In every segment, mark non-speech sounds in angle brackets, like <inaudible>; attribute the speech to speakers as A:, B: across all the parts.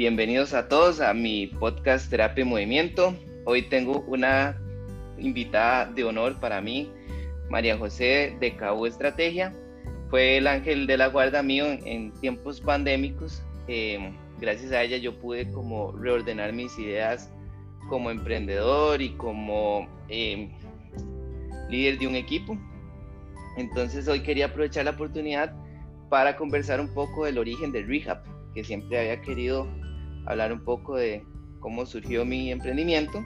A: bienvenidos a todos a mi podcast Terapia y Movimiento. Hoy tengo una invitada de honor para mí, María José de Cabo Estrategia. Fue el ángel de la guarda mío en, tiempos pandémicos. Eh, gracias a ella yo pude como reordenar mis ideas como emprendedor y como eh, líder de un equipo. Entonces hoy quería aprovechar la oportunidad para conversar un poco del origen del Rehab, que siempre había querido hablar un poco de cómo surgió mi emprendimiento,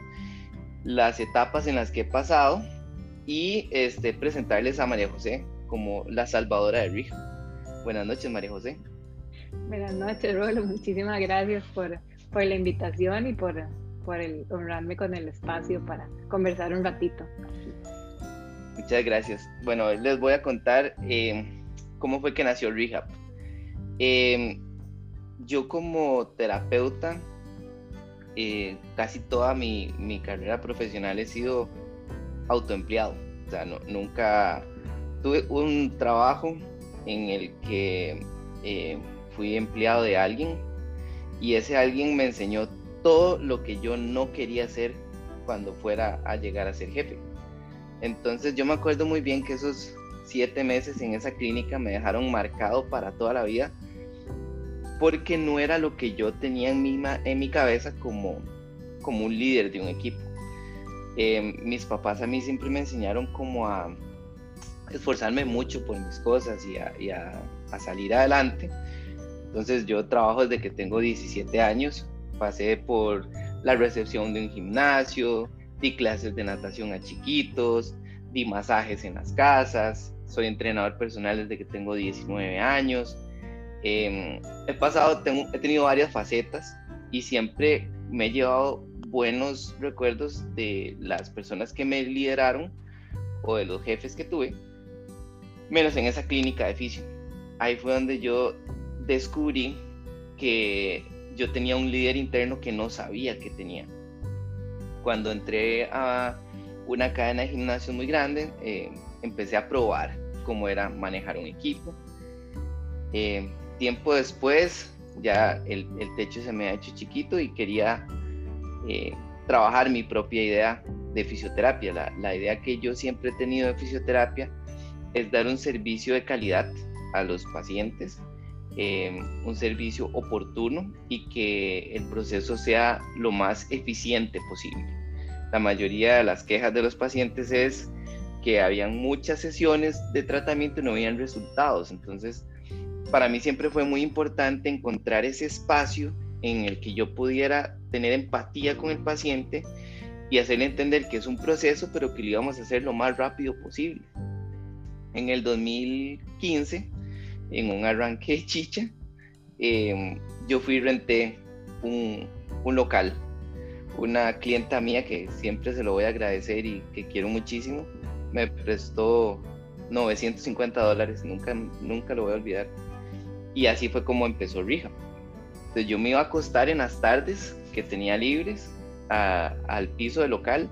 A: las etapas en las que he pasado y este, presentarles a María José como la salvadora del Rehab. Buenas noches, María José.
B: Buenas noches, Rolo. Muchísimas gracias por, por la invitación y por, por el, honrarme con el espacio para conversar un ratito.
A: Muchas gracias. Bueno, les voy a contar eh, cómo fue que nació Rehab. Eh, yo como terapeuta, eh, casi toda mi, mi, carrera profesional he sido autoempleado. O sea, nunca tuve un trabajo en el que fui empleado de alguien y ese alguien me enseñó todo lo que yo no quería hacer cuando fuera a llegar a ser jefe. Entonces yo me acuerdo muy bien que esos siete meses en esa clínica me dejaron marcado para toda la vida porque no era lo que yo tenía en mi, en mi cabeza como, como un líder de un equipo. Em, mis papás a mí siempre me enseñaron como a esforzarme mucho por mis cosas y, a, a salir adelante. Entonces yo trabajo desde que tengo 17 años, pasé por la recepción de un gimnasio, di clases de natación a chiquitos, di masajes en las casas, soy entrenador personal desde que tengo 19 años. Em, he pasado, tengo, he tenido varias facetas y siempre me he llevado buenos recuerdos de las personas que me lideraron o de los jefes que tuve, menos en esa clínica de fisio. Ahí fue donde yo descubrí que yo tenía un líder interno que no sabía que tenía. Cuando entré a una cadena de gimnasios muy grande, eh, empecé a probar cómo era manejar un equipo. Eh, tiempo después, ya el, techo se me ha hecho chiquito y quería eh, trabajar mi propia idea de fisioterapia. La, la idea que yo siempre he tenido de fisioterapia es dar un servicio de calidad a los pacientes Em, un servicio oportuno y que el proceso sea lo más eficiente posible. La mayoría de las quejas de los pacientes es que habían muchas sesiones de tratamiento y no habían resultados. Entonces, para mí siempre fue muy importante encontrar ese espacio en el que yo pudiera tener empatía con el paciente y hacerle entender que es un proceso, pero que lo íbamos a hacer lo más rápido posible. En el 2015 en un arranque de chicha, em, yo fui y renté un, un, local. Una clienta mía que siempre se lo voy a agradecer y que quiero muchísimo, me prestó 950 dólares, nunca, nunca lo voy a olvidar. Y así fue como empezó Rija. Entonces yo me iba a acostar en las tardes que tenía libres al piso del local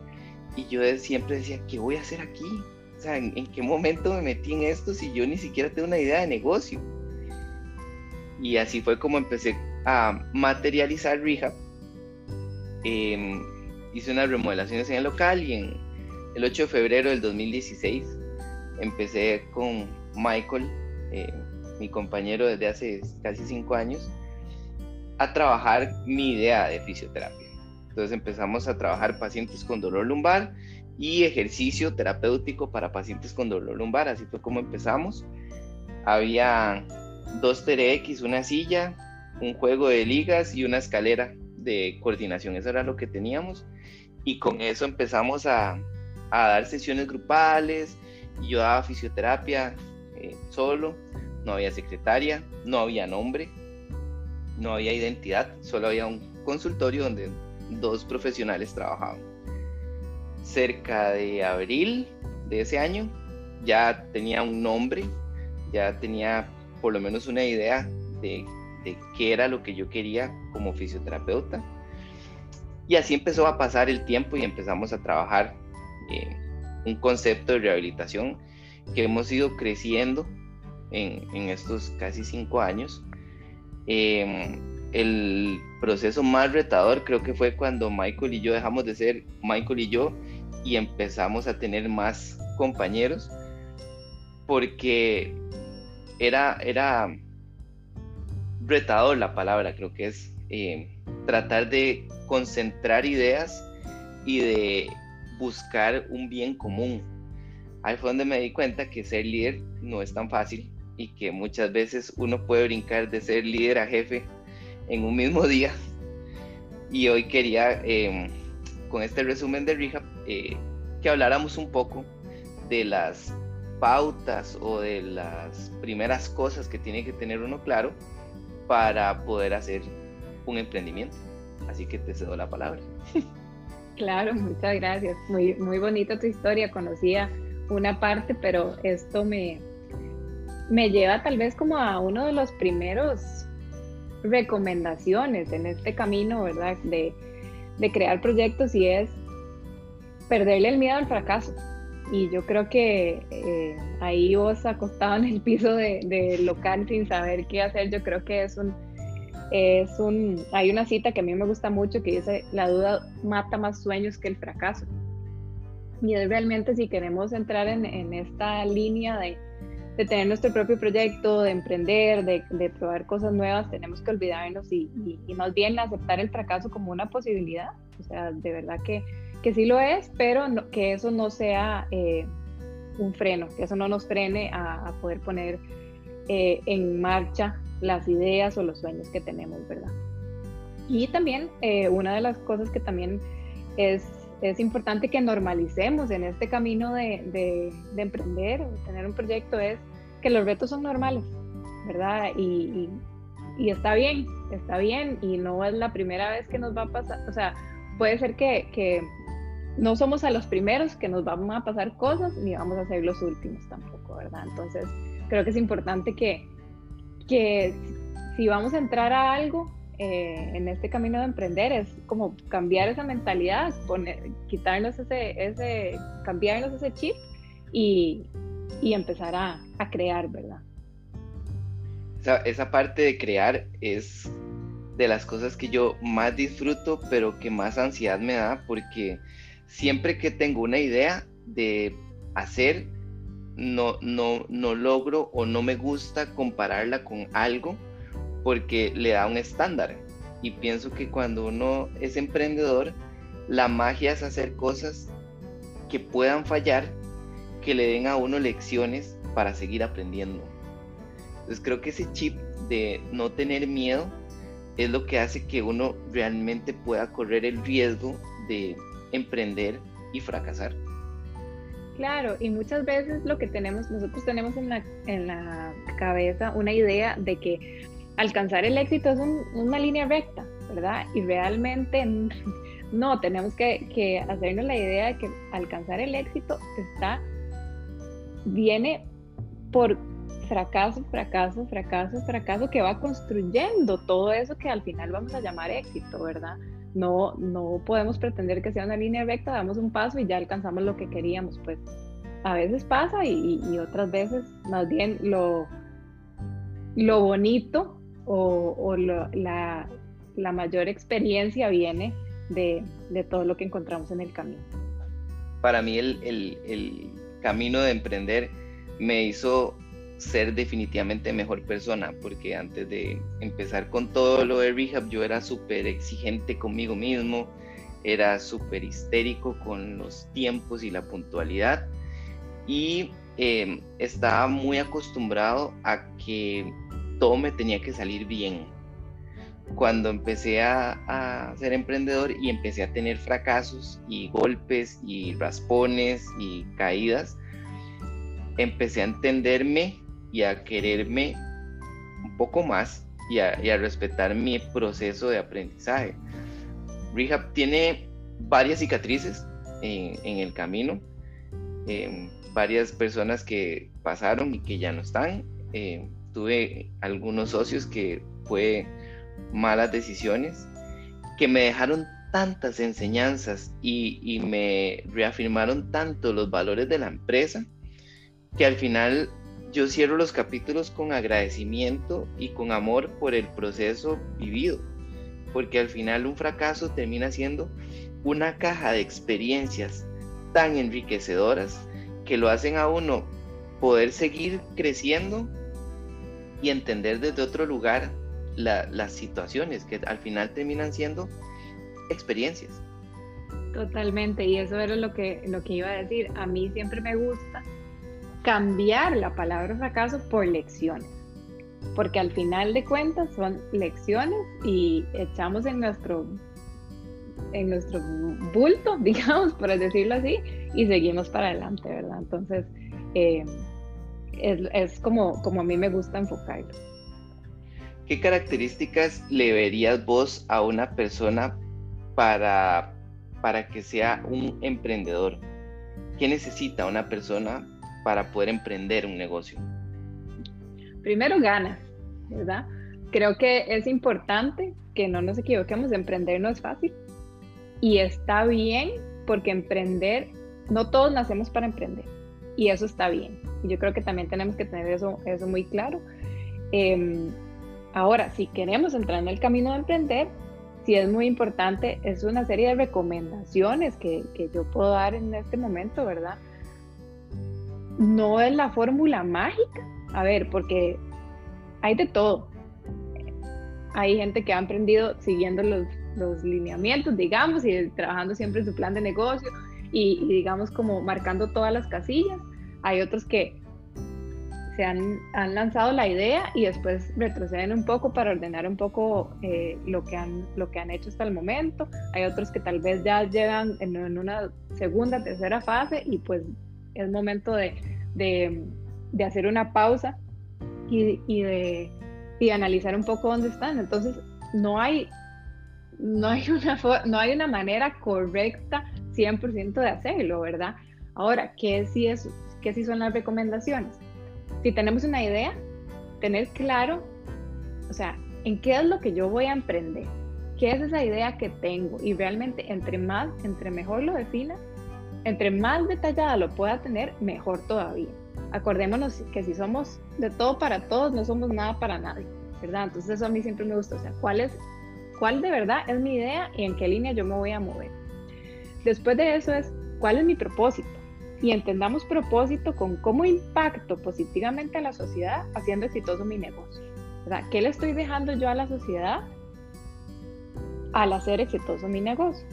A: y yo siempre decía, ¿qué voy a hacer aquí? O sea, ¿en, qué momento me metí en esto si yo ni siquiera tengo una idea de negocio? Y así fue como empecé a materializar Rehab. Em, hice unas remodelaciones en el local y en el 8 de febrero del 2016 empecé con Michael, eh, mi compañero desde hace casi cinco años, a trabajar mi idea de fisioterapia. Entonces empezamos a trabajar pacientes con dolor lumbar y ejercicio terapéutico para pacientes con dolor lumbar. Así fue como empezamos. Había dos TRX, una silla, un juego de ligas y una escalera de coordinación. Eso era lo que teníamos. Y con eso empezamos a, a dar sesiones grupales. Y yo daba fisioterapia eh, solo. No había secretaria, no había nombre, no había identidad. Solo había un consultorio donde dos profesionales trabajaban cerca de abril de ese año, ya tenía un nombre, ya tenía por lo menos una idea de, qué era lo que yo quería como fisioterapeuta. Y así empezó a pasar el tiempo y empezamos a trabajar un concepto de rehabilitación que hemos ido creciendo en, estos casi cinco años. Em, el proceso más retador creo que fue cuando Michael y yo dejamos de ser Michael y yo y empezamos a tener más compañeros porque era, era retador la palabra, creo que es eh, tratar de concentrar ideas y de buscar un bien común. Ahí fue donde me di cuenta que ser líder no es tan fácil y que muchas veces uno puede brincar de ser líder a jefe en un mismo <laughs> día. Y hoy quería, em, con este resumen de Rehab, eh, que habláramos un poco de las pautas o de las primeras cosas que tiene que tener uno claro para poder hacer un emprendimiento. Así que te cedo la palabra.
B: Claro, muchas gracias. Muy, muy bonita tu historia. Conocía una parte, pero esto me, me lleva tal vez como a uno de los primeros recomendaciones en este camino, ¿verdad? De, crear proyectos y es perderle el miedo al fracaso. Y yo creo que eh, ahí vos acostado en el piso del de local sin saber qué hacer, yo creo que es un, es un, hay una cita que a mí me gusta mucho que dice, la duda mata más sueños que el fracaso. Y es realmente si queremos entrar en, en esta línea de, de, tener nuestro propio proyecto, de emprender, de, de probar cosas nuevas, tenemos que olvidarnos y, y, más bien aceptar el fracaso como una posibilidad. O sea, de verdad que, que sí lo es, pero que eso no sea eh, un freno, que eso no nos frene a, a poder poner eh, en marcha las ideas o los sueños que tenemos, ¿verdad? Y también eh, una de las cosas que también es, es, importante que normalicemos en este camino de, de, emprender o tener un proyecto es que los retos son normales, ¿verdad? Y, está bien, está bien y no es la primera vez que nos va a pasar, o sea, puede ser que, no somos a los primeros que nos van a pasar cosas ni vamos a ser los últimos tampoco, ¿verdad? Entonces, creo que es importante que si vamos a entrar a algo eh, en este camino de emprender es como cambiar esa mentalidad, poner, quitarnos ese, ese, cambiarnos ese chip y, y empezar a, a, crear, ¿verdad?
A: Esa, esa parte de crear es de las cosas que yo más disfruto, pero que más ansiedad me da, porque siempre que tengo una idea de hacer, no, no, no logro o no me gusta compararla con algo porque le da un estándar. Y pienso que cuando uno es emprendedor, la magia es hacer cosas que puedan fallar, que le den a uno lecciones para seguir aprendiendo. Entonces creo que ese chip de no tener miedo es lo que hace que uno realmente pueda correr el riesgo de emprender y fracasar.
B: Claro, y muchas veces lo que tenemos, nosotros tenemos en la, en la cabeza una idea de que alcanzar el éxito es una línea recta, ¿verdad? Y realmente <laughs> no, tenemos que, hacernos la idea de que alcanzar el éxito está, viene por fracaso, fracaso, fracaso, fracaso, que va construyendo todo eso que al final vamos a llamar éxito, ¿verdad? No, no podemos pretender que sea una línea recta, damos un paso y ya alcanzamos lo que queríamos. Pues a veces pasa y, otras veces más bien lo, lo bonito o, la, mayor experiencia viene de, todo lo que encontramos en el camino.
A: Para mí el, camino de emprender me hizo ser definitivamente mejor persona, porque antes de empezar con todo lo de rehab, yo era súper exigente conmigo mismo, era súper histérico con los tiempos y la puntualidad, y em, estaba muy acostumbrado a que todo me tenía que salir bien. Cuando empecé a, ser emprendedor y empecé a tener fracasos y golpes y raspones y caídas, empecé a entenderme y a quererme un poco más y a, respetar mi proceso de aprendizaje. Rehab tiene varias cicatrices en, el camino, em, varias personas que pasaron y que ya no están. Em, tuve algunos socios que fue malas decisiones, que me dejaron tantas enseñanzas y, y me reafirmaron tanto los valores de la empresa que al final yo cierro los capítulos con agradecimiento y con amor por el proceso vivido, porque al final un fracaso termina siendo una caja de experiencias tan enriquecedoras que lo hacen a uno poder seguir creciendo y entender desde otro lugar las situaciones que al final terminan siendo experiencias.
B: Totalmente, y eso era lo que, lo que iba a decir. A mí siempre me gusta cambiar la palabra fracaso por lecciones, porque al final de cuentas son lecciones y echamos en nuestro en nuestro bulto, <laughs> digamos, por decirlo así, y seguimos para adelante, ¿verdad? Entonces, eh, es, es, como, como a mí me gusta enfocarlo.
A: ¿Qué características le verías vos a una persona para, para que sea un emprendedor? ¿Qué necesita una persona para poder emprender un negocio?
B: Primero ganas, ¿verdad? Creo que es importante que no nos equivoquemos, emprender no es fácil y está bien porque emprender, no todos nacemos para emprender y eso está bien. Yo creo que también tenemos que tener eso, eso muy claro. Em, ahora, si queremos entrar en el camino de emprender, sí es muy importante, es una serie de recomendaciones que, que yo puedo dar en este momento, ¿verdad? no es la fórmula mágica. A ver, porque hay de todo. Hay gente que ha aprendido siguiendo los, lineamientos, digamos, y trabajando siempre en su plan de negocio y, digamos como marcando todas las casillas. Hay otros que se han, lanzado la idea y después retroceden un poco para ordenar un poco eh, lo, que han, lo que han hecho hasta el momento. Hay otros que tal vez ya llegan en, una segunda, tercera fase y pues es momento de, de, hacer una pausa y, y de y analizar un poco dónde están. Entonces, no hay, no hay, <laughs> una, no hay una manera correcta 100% de hacerlo, ¿verdad? Ahora, ¿qué sí, es, ¿qué sí son las recomendaciones? Si tenemos una idea, tener claro, o sea, en qué es lo que yo voy a emprender, qué es esa idea que tengo y realmente entre más, entre mejor lo defina, entre más detallada lo pueda tener, mejor todavía. Acordémonos que si somos de todo para todos, no somos nada para nadie, ¿verdad? Entonces eso a mí siempre me gusta, o sea, ¿cuál es, cuál de verdad es mi idea y en qué línea yo me voy a mover? Después de eso es, ¿cuál es mi propósito? Y entendamos propósito con cómo impacto positivamente a la sociedad haciendo exitoso mi negocio, ¿verdad? ¿Qué le estoy dejando yo a la sociedad al hacer exitoso mi negocio?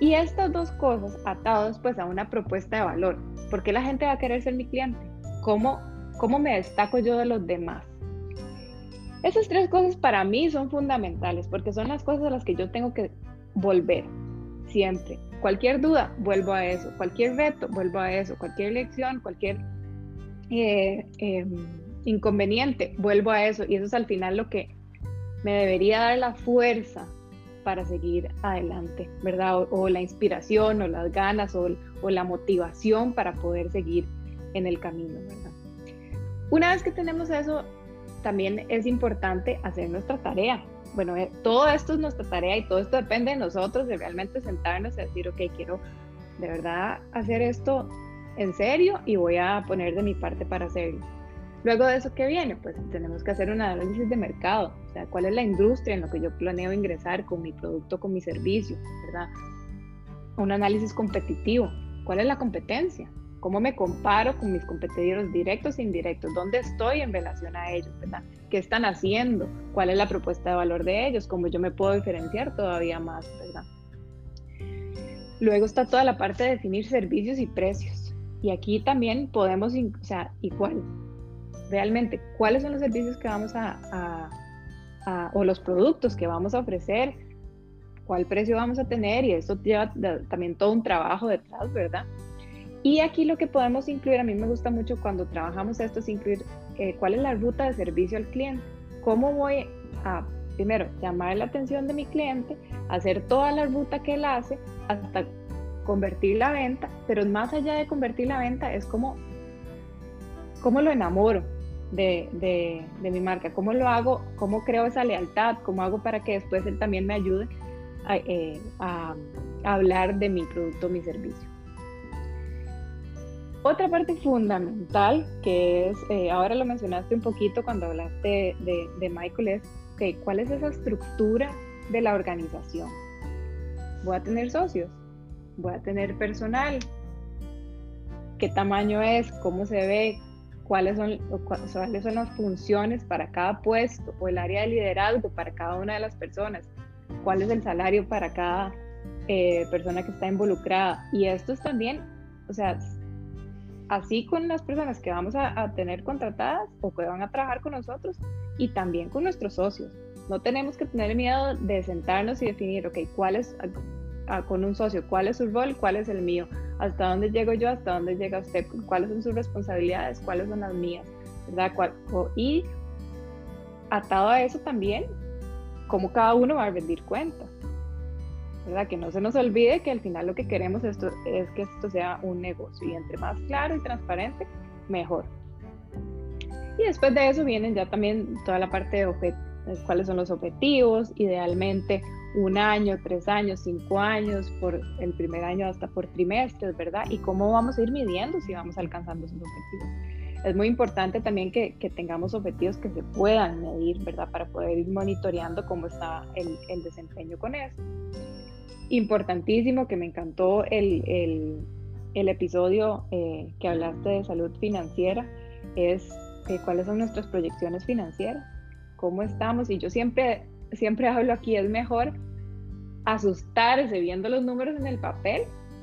B: Y estas dos cosas atados pues a una propuesta de valor. ¿Por qué la gente va a querer ser mi cliente? ¿Cómo, cómo me destaco yo de los demás? Esas tres cosas para mí son fundamentales porque son las cosas a las que yo tengo que volver siempre. Cualquier duda, vuelvo a eso. Cualquier reto, vuelvo a eso. Cualquier lección, cualquier eh, em, inconveniente, vuelvo a eso. Y eso es al final lo que me debería dar la fuerza para seguir adelante, ¿verdad? O, la inspiración o las ganas o, la motivación para poder seguir en el camino, ¿verdad? Una vez que tenemos eso, también es importante hacer nuestra tarea. Bueno, eh, todo esto es nuestra tarea y todo esto depende de nosotros, de realmente sentarnos y decir, ok, quiero de verdad hacer esto en serio y voy a poner de mi parte para hacerlo. Luego de eso, ¿qué viene? Pues tenemos que hacer un análisis de mercado, o sea, cuál es la industria en lo que yo planeo ingresar con mi producto, con mi servicio, ¿verdad? Un análisis competitivo, ¿cuál es la competencia? ¿Cómo me comparo con mis competidores directos e indirectos? ¿Dónde estoy en relación a ellos, verdad? ¿Qué están haciendo? ¿Cuál es la propuesta de valor de ellos? ¿Cómo yo me puedo diferenciar todavía más? Luego está toda la parte de definir servicios y precios. Y aquí también podemos, o sea, igual, realmente cuáles son los servicios que vamos a, o los productos que vamos a ofrecer, cuál precio vamos a tener y eso lleva también todo un trabajo detrás, ¿verdad? Y aquí lo que podemos incluir, a mí me gusta mucho cuando trabajamos esto, es incluir eh, cuál es la ruta de servicio al cliente, cómo voy a, primero, llamar la atención de mi cliente, hacer toda la ruta que él hace hasta convertir la venta, pero más allá de convertir la venta es como, cómo lo enamoro, de, mi marca, cómo lo hago, cómo creo esa lealtad, cómo hago para que después él también me ayude a, eh, hablar de mi producto, mi servicio. Otra parte fundamental, que es, eh, ahora lo mencionaste un poquito cuando hablaste de, de, Michael, es okay, cuál es esa estructura de la organización. Voy a tener socios, voy a tener personal, qué tamaño es, cómo se ve, cuáles son, cuáles son las funciones para cada puesto o el área de liderazgo para cada una de las personas, cuál es el salario para cada eh, persona que está involucrada. Y esto es también, o sea, así con las personas que vamos a, tener contratadas o que van a trabajar con nosotros y también con nuestros socios. No tenemos que tener miedo de sentarnos y definir, ok, cuál es, con un socio, cuál es su rol, cuál es el mío, hasta dónde llego yo, hasta dónde llega usted, cuáles son sus responsabilidades, cuáles son las mías, ¿verdad? y atado a eso también, cómo cada uno va a rendir cuenta. ¿Verdad? Que no se nos olvide que al final lo que queremos esto, es que esto sea un negocio y entre más claro y transparente, mejor. Y después de eso vienen ya también toda la parte de cuáles son los objetivos, idealmente un año, tres años, cinco años, por el primer año hasta por trimestres, ¿verdad? Y cómo vamos a ir midiendo si vamos alcanzando esos objetivos. Es muy importante también que, que tengamos objetivos que se puedan medir, ¿verdad? Para poder ir monitoreando cómo está el, el desempeño con eso importantísimo que me encantó el, el, episodio eh, que hablaste de salud financiera es eh, cuáles son nuestras proyecciones financieras, cómo estamos. Y yo siempre, siempre hablo aquí, es mejor asustarse viendo los números en el papel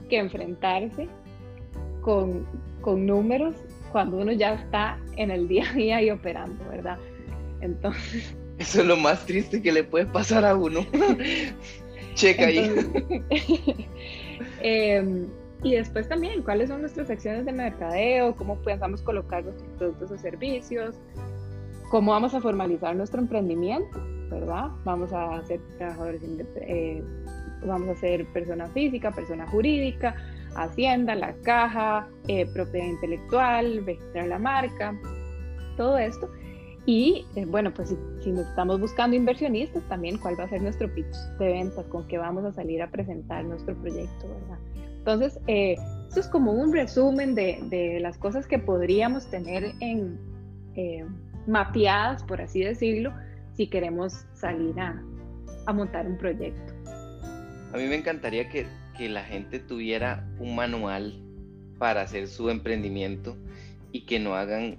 B: que enfrentarse con, con números cuando uno ya está en el día a día y operando, ¿verdad? Entonces...
A: Eso es lo más triste que le puede pasar a uno. <laughs> Checa ahí. <laughs>
B: Em, y después también, cuáles son nuestras acciones de mercadeo, cómo pensamos colocar nuestros productos o servicios, cómo vamos a formalizar nuestro emprendimiento, ¿verdad? Vamos a ser trabajadores, eh, vamos a ser persona física, persona jurídica, hacienda, la caja, eh, propiedad intelectual, registrar la marca, todo esto. Y eh, bueno, pues si, estamos buscando inversionistas, también cuál va a ser nuestro pitch de ventas, con qué vamos a salir a presentar nuestro proyecto, ¿verdad? Entonces, eh, esto es como un resumen de, de, las cosas que podríamos tener en, eh, mapeadas, por así decirlo, si queremos salir a, a, montar un proyecto.
A: A mí me encantaría que, que la gente tuviera un manual para hacer su emprendimiento y que no hagan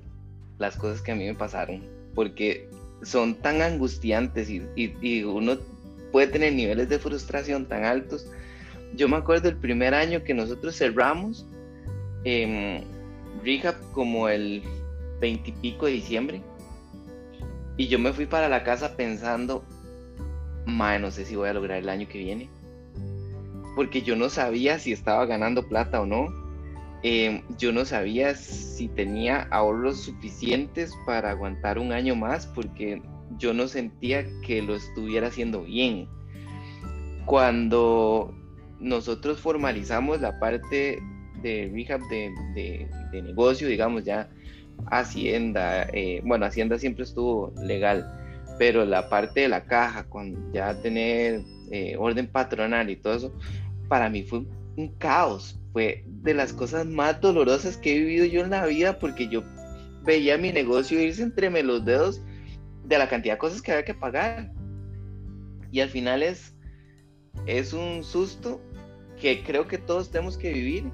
A: las cosas que a mí me pasaron, porque son tan angustiantes y, uno puede tener niveles de frustración tan altos. Yo me acuerdo el primer año que nosotros cerramos eh, Rehab como el 20 y pico de diciembre. Y yo me fui para la casa pensando, mae, no sé si voy a lograr el año que viene. Porque yo no sabía si estaba ganando plata o no. Em, yo no sabía si tenía ahorros suficientes para aguantar un año más porque yo no sentía que lo estuviera haciendo bien. Cuando nosotros formalizamos la parte de rehab de, negocio, digamos ya Hacienda, eh, bueno, Hacienda siempre estuvo legal, pero la parte de la caja, con ya tener eh, orden patronal y todo eso, para mí fue un caos, fue de las cosas más dolorosas que he vivido yo en la vida porque yo veía mi negocio irse entre los dedos de la cantidad de cosas que había que pagar. Y al final es, es un susto que creo que todos tenemos que vivir,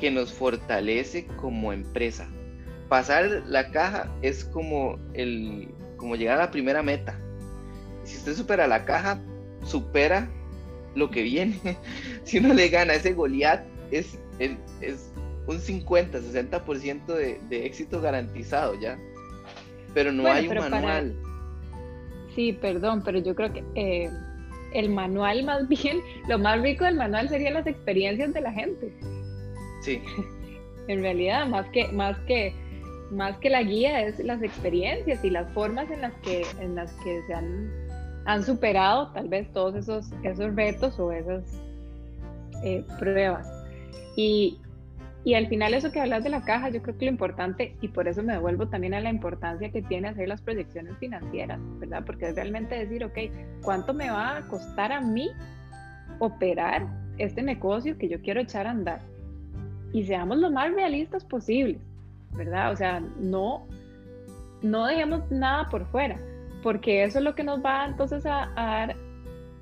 A: que nos fortalece como empresa. Pasar la caja es como, el, como llegar a la primera meta. Si usted supera la caja, supera lo que viene. <laughs> si uno le gana ese Goliat, es, es, un 50, 60% de, de éxito garantizado ya. Pero no hay un manual.
B: Sí, perdón, pero yo creo que eh, el manual más bien, lo más rico del manual serían las experiencias de la gente.
A: Sí. <laughs>
B: en realidad, más que, más que, más que la guía es las experiencias y las formas en las que, en las que se han, han superado tal vez todos esos, esos retos o esas eh, pruebas. Y, al final eso que hablas de la caja, yo creo que lo importante, y por eso me devuelvo también a la importancia que tiene hacer las proyecciones financieras, ¿verdad? Porque es realmente decir, ok, ¿cuánto me va a costar a mí operar este negocio que yo quiero echar a andar? y seamos lo más realistas posibles, ¿verdad? O sea, no, no dejemos nada por fuera, porque eso es lo que nos va entonces a, a,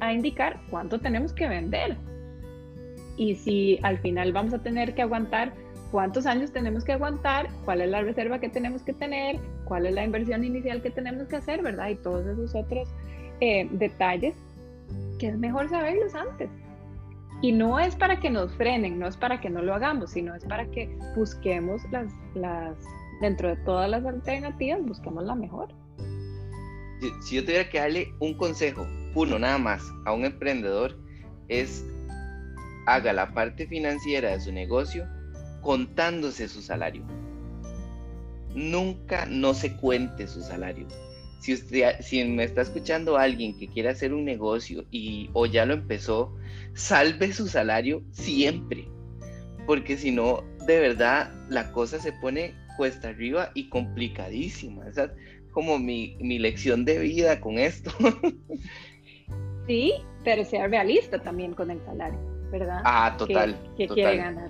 B: a indicar cuánto tenemos que vender. Y si al final vamos a tener que aguantar cuántos años tenemos que aguantar, cuál es la reserva que tenemos que tener, cuál es la inversión inicial que tenemos que hacer, ¿verdad? Y todos esos otros eh, detalles que es mejor saberlos antes. Y no es para que nos frenen, no es para que no lo hagamos, sino es para que busquemos las, las dentro de todas las alternativas, busquemos la mejor.
A: Si yo tuviera que darle un consejo, uno nada más, a un emprendedor, es haga la parte financiera de su negocio contándose su salario. Nunca no se cuente su salario. Si, usted, si me está escuchando alguien que quiere hacer un negocio y o ya lo empezó, salve su salario siempre. Porque si no, de verdad, la cosa se pone cuesta arriba y complicadísima. Esa es como mi, mi lección de vida con esto. <laughs>
B: sí, pero sea realista también con el salario, ¿verdad?
A: Ah, total.
B: Que, quiere ganar.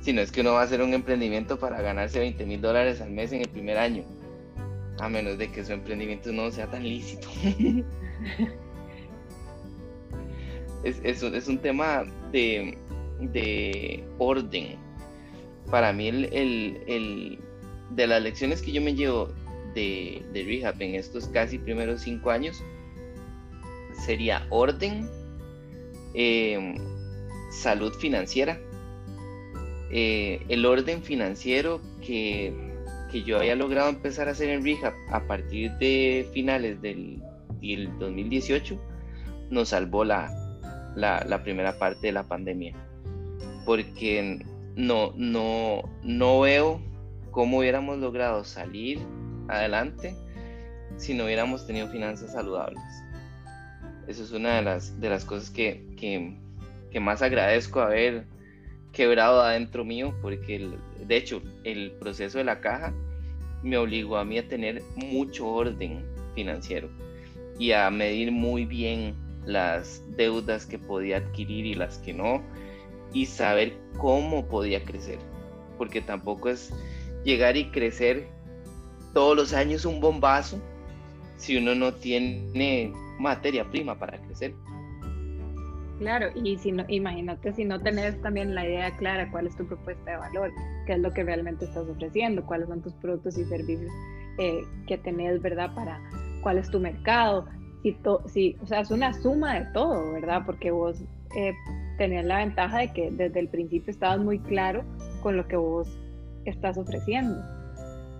A: Si no es que uno va a hacer un emprendimiento para ganarse 20 mil dólares al mes en el primer año. A menos de que su emprendimiento no sea tan lícito. <laughs> es, es, un tema de, de orden. Para mí, el, el, de las lecciones que yo me llevo de, de Rehab en estos casi primeros cinco años, sería orden, eh, salud financiera eh, el orden financiero que, que, yo había logrado empezar a hacer en Rehab a partir de finales del, 2018 nos salvó la, la, primera parte de la pandemia. Porque no, no, no veo cómo hubiéramos logrado salir adelante si no hubiéramos tenido finanzas saludables. Eso es una de las, de las cosas que, que, que más agradezco haber quebrado adentro mío, porque de hecho el proceso de la caja me obligó a mí a tener mucho orden financiero y a medir muy bien las deudas que podía adquirir y las que no, y saber cómo podía crecer, porque tampoco es llegar y crecer todos los años un bombazo si uno no tiene materia prima para crecer.
B: Claro, y si no, imagínate si no tenés también la idea clara cuál es tu propuesta de valor, qué es lo que realmente estás ofreciendo, cuáles son tus productos y servicios eh, que tenés, ¿verdad? Para cuál es tu mercado, si, si, o sea, es una suma de todo, ¿verdad? Porque vos eh, tenés la ventaja de que desde el principio estabas muy claro con lo que vos estás ofreciendo.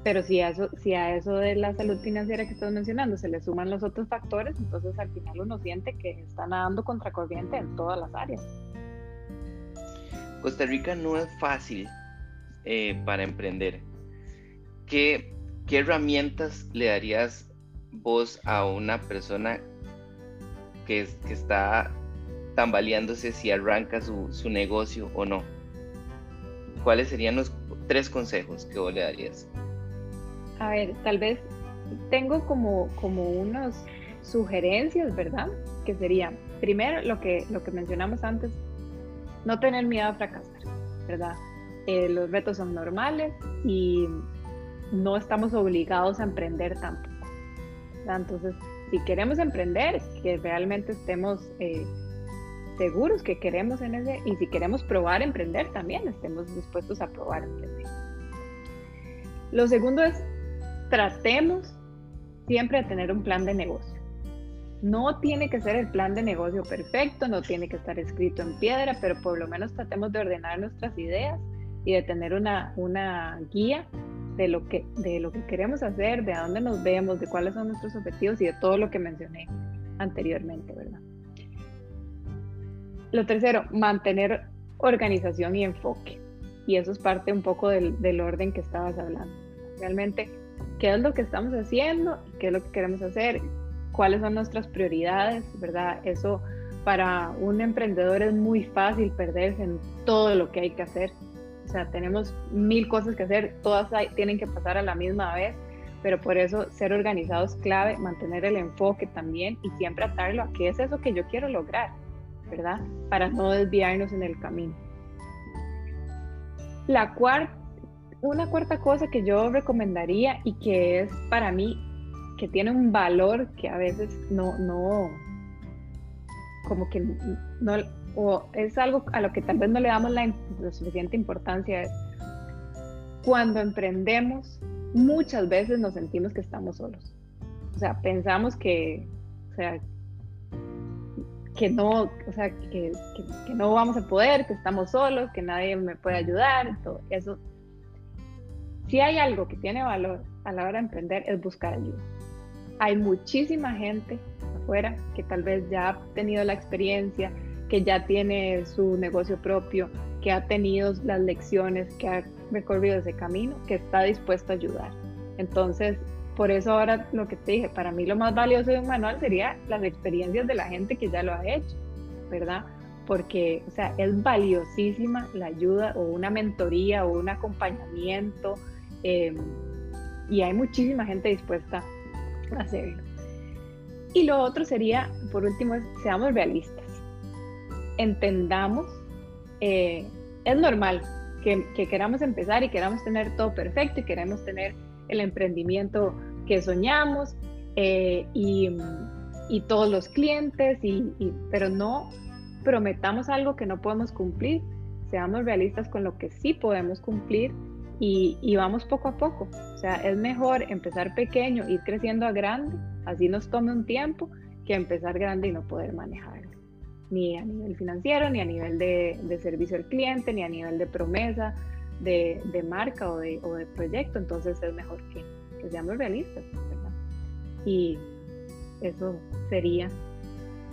B: Pero si a, eso, si a eso de la salud financiera que estás mencionando se le suman los otros factores, entonces al final uno siente que está nadando contracorriente en todas las áreas.
A: Costa Rica no es fácil eh, para emprender. ¿Qué, ¿Qué herramientas le darías vos a una persona que, que está tambaleándose si arranca su, su negocio o no? ¿Cuáles serían los tres consejos que vos le darías?
B: A ver, tal vez tengo como, como unas sugerencias, ¿verdad? Que sería, primero, lo que, lo que mencionamos antes, no tener miedo a fracasar, ¿verdad? Eh, los retos son normales y no estamos obligados a emprender tampoco. Entonces, si queremos emprender, que realmente estemos eh, seguros que queremos en ese, y si queremos probar emprender también, estemos dispuestos a probar emprender. Lo segundo es tratemos siempre de tener un plan de negocio. No tiene que ser el plan de negocio perfecto, no tiene que estar escrito en piedra, pero por lo menos tratemos de ordenar nuestras ideas y de tener una, una guía de lo, que, de lo que queremos hacer, de a dónde nos vemos, de cuáles son nuestros objetivos y de todo lo que mencioné anteriormente, ¿verdad? Lo tercero, mantener organización y enfoque. Y eso es parte un poco del, del orden que estabas hablando. Realmente qué es lo que estamos haciendo, qué es lo que queremos hacer, cuáles son nuestras prioridades, ¿verdad? Eso para un emprendedor es muy fácil perderse en todo lo que hay que hacer. O sea, tenemos mil cosas que hacer, todas tienen que pasar a la misma vez, pero por eso ser organizado es clave, mantener el enfoque también y siempre atarlo a qué es eso que yo quiero lograr, ¿verdad? Para no desviarnos en el camino. La cuarta, una cuarta cosa que yo recomendaría y que es para mí que tiene un valor que a veces no, no, como que no, o es algo a lo que tal vez no le damos la, suficiente importancia, es cuando emprendemos, muchas veces nos sentimos que estamos solos. O sea, pensamos que, o sea, que no, o sea, que, que, no vamos a poder, que estamos solos, que nadie me puede ayudar, todo eso. Si hay algo que tiene valor a la hora de emprender es buscar ayuda. Hay muchísima gente afuera que tal vez ya ha tenido la experiencia, que ya tiene su negocio propio, que ha tenido las lecciones, que ha recorrido ese camino, que está dispuesto a ayudar. Entonces, por eso ahora lo que te dije, para mí lo más valioso de un manual sería las experiencias de la gente que ya lo ha hecho, ¿verdad? Porque, o sea, es valiosísima la ayuda o una mentoría o un acompañamiento eh, y hay muchísima gente dispuesta a hacerlo. Y lo otro sería, por último, seamos realistas. Entendamos, eh, es normal que, que, queramos empezar y queramos tener todo perfecto y queremos tener el emprendimiento que soñamos eh, y, y, todos los clientes, y, pero no prometamos algo que no podemos cumplir, seamos realistas con lo que sí podemos cumplir y, vamos poco a poco. O sea, es mejor empezar pequeño, ir creciendo a grande, así nos tome un tiempo, que empezar grande y no poder manejarlo, ni a nivel financiero, ni a nivel de, servicio al cliente, ni a nivel de promesa, de, marca o de, o proyecto. Entonces es mejor que, que seamos realistas, ¿verdad? Y eso sería.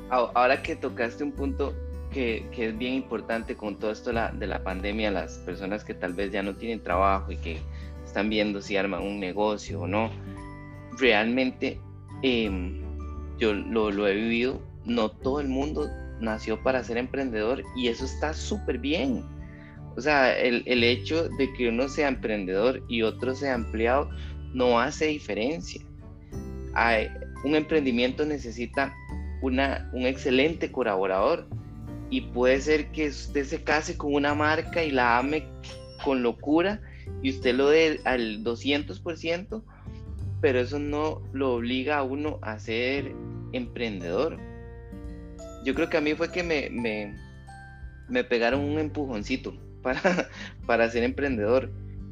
A: Ahora que tocaste un punto que, es bien importante con todo esto de la pandemia, las personas que tal vez ya no tienen trabajo y que están viendo si arman un negocio o no, realmente em, yo lo, he vivido, no todo el mundo nació para ser emprendedor y eso está súper bien. O sea, el, el, hecho de que uno sea emprendedor y otro sea empleado no hace diferencia. Hay, un emprendimiento necesita una, un excelente colaborador y puede ser que usted se case con una marca y la ame con locura y usted lo dé al 200%, pero eso no lo obliga a uno a ser emprendedor. Yo creo que a mí fue que me, me, me pegaron un empujoncito para, <laughs> para ser emprendedor,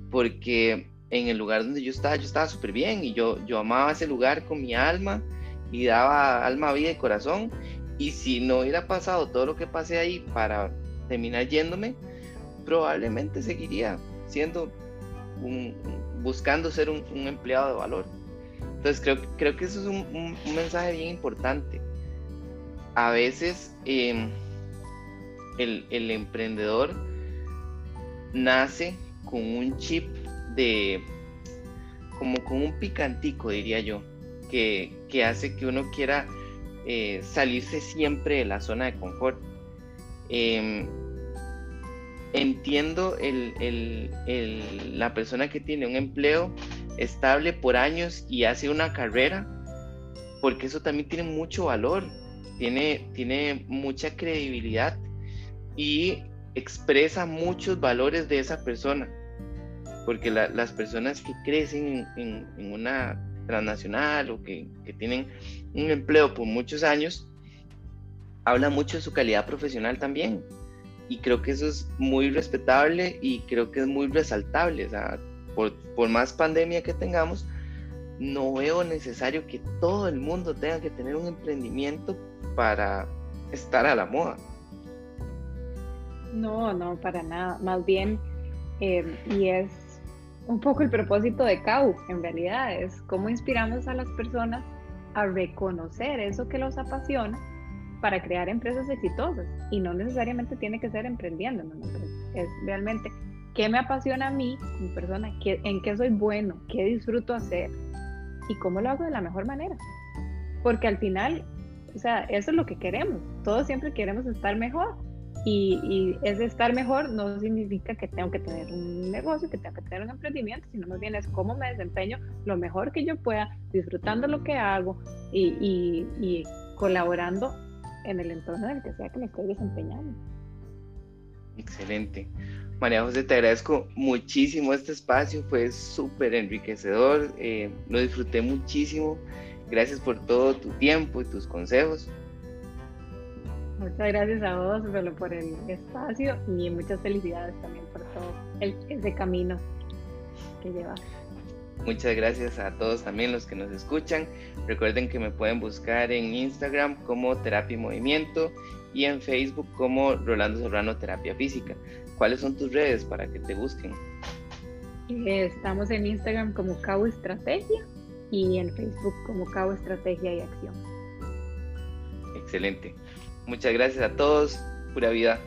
A: porque en el lugar donde yo estaba, yo estaba súper bien y yo, yo amaba ese lugar con mi alma y daba alma, vida y corazón y si no hubiera pasado todo lo que pasé ahí para terminar yéndome, probablemente seguiría siendo buscando ser un, empleado de valor. Entonces creo, creo que eso es un, mensaje bien importante. A veces em, el, el, emprendedor nace con un chip de, como con un picantico, diría yo, que, que hace que uno quiera eh, salirse siempre de la zona de confort. Em, entiendo la persona que tiene un empleo estable por años y hace una carrera, porque eso también tiene mucho valor, tiene, tiene mucha credibilidad y expresa muchos valores de esa persona, porque las personas que crecen en una transnacional o que, tienen un empleo por muchos años, habla mucho de su calidad profesional también. Y creo que eso es muy respetable y creo que es muy resaltable. Por, por más pandemia que tengamos, no veo necesario que todo el mundo tenga que tener un emprendimiento para estar a la moda.
B: No, no, para nada. Más bien, eh, y es un poco el propósito de CAU, en realidad, es cómo inspiramos a las personas a reconocer eso que los apasiona para crear empresas exitosas. Y no necesariamente tiene que ser emprendiendo, es realmente qué me apasiona a mí como persona, ¿Qué, en qué soy bueno, qué disfruto hacer y cómo lo hago de la mejor manera. Porque al final, o sea, eso es lo que queremos. Todos siempre queremos estar mejor y, y, estar mejor no significa que tengo que tener un negocio, que tengo que tener un emprendimiento, sino más bien es cómo me desempeño lo mejor que yo pueda, disfrutando lo que hago y, y colaborando en el entorno en el que sea que me estoy desempeñando.
A: Excelente. María José, te agradezco muchísimo este espacio, fue súper enriquecedor, eh, lo disfruté muchísimo. Gracias por todo tu tiempo y tus consejos.
B: Muchas gracias a vos, solo por el espacio y muchas felicidades también por todo el, ese camino que llevas.
A: Muchas gracias a todos también los que nos escuchan. Recuerden que me pueden buscar en Instagram como Terapia y Movimiento y en Facebook como Rolando Serrano Terapia Física. ¿Cuáles son tus redes para que te busquen?
B: Estamos en Instagram como Cabo Estrategia y en Facebook como Cabo Estrategia y Acción.
A: Excelente. Muchas gracias a todos. Pura vida.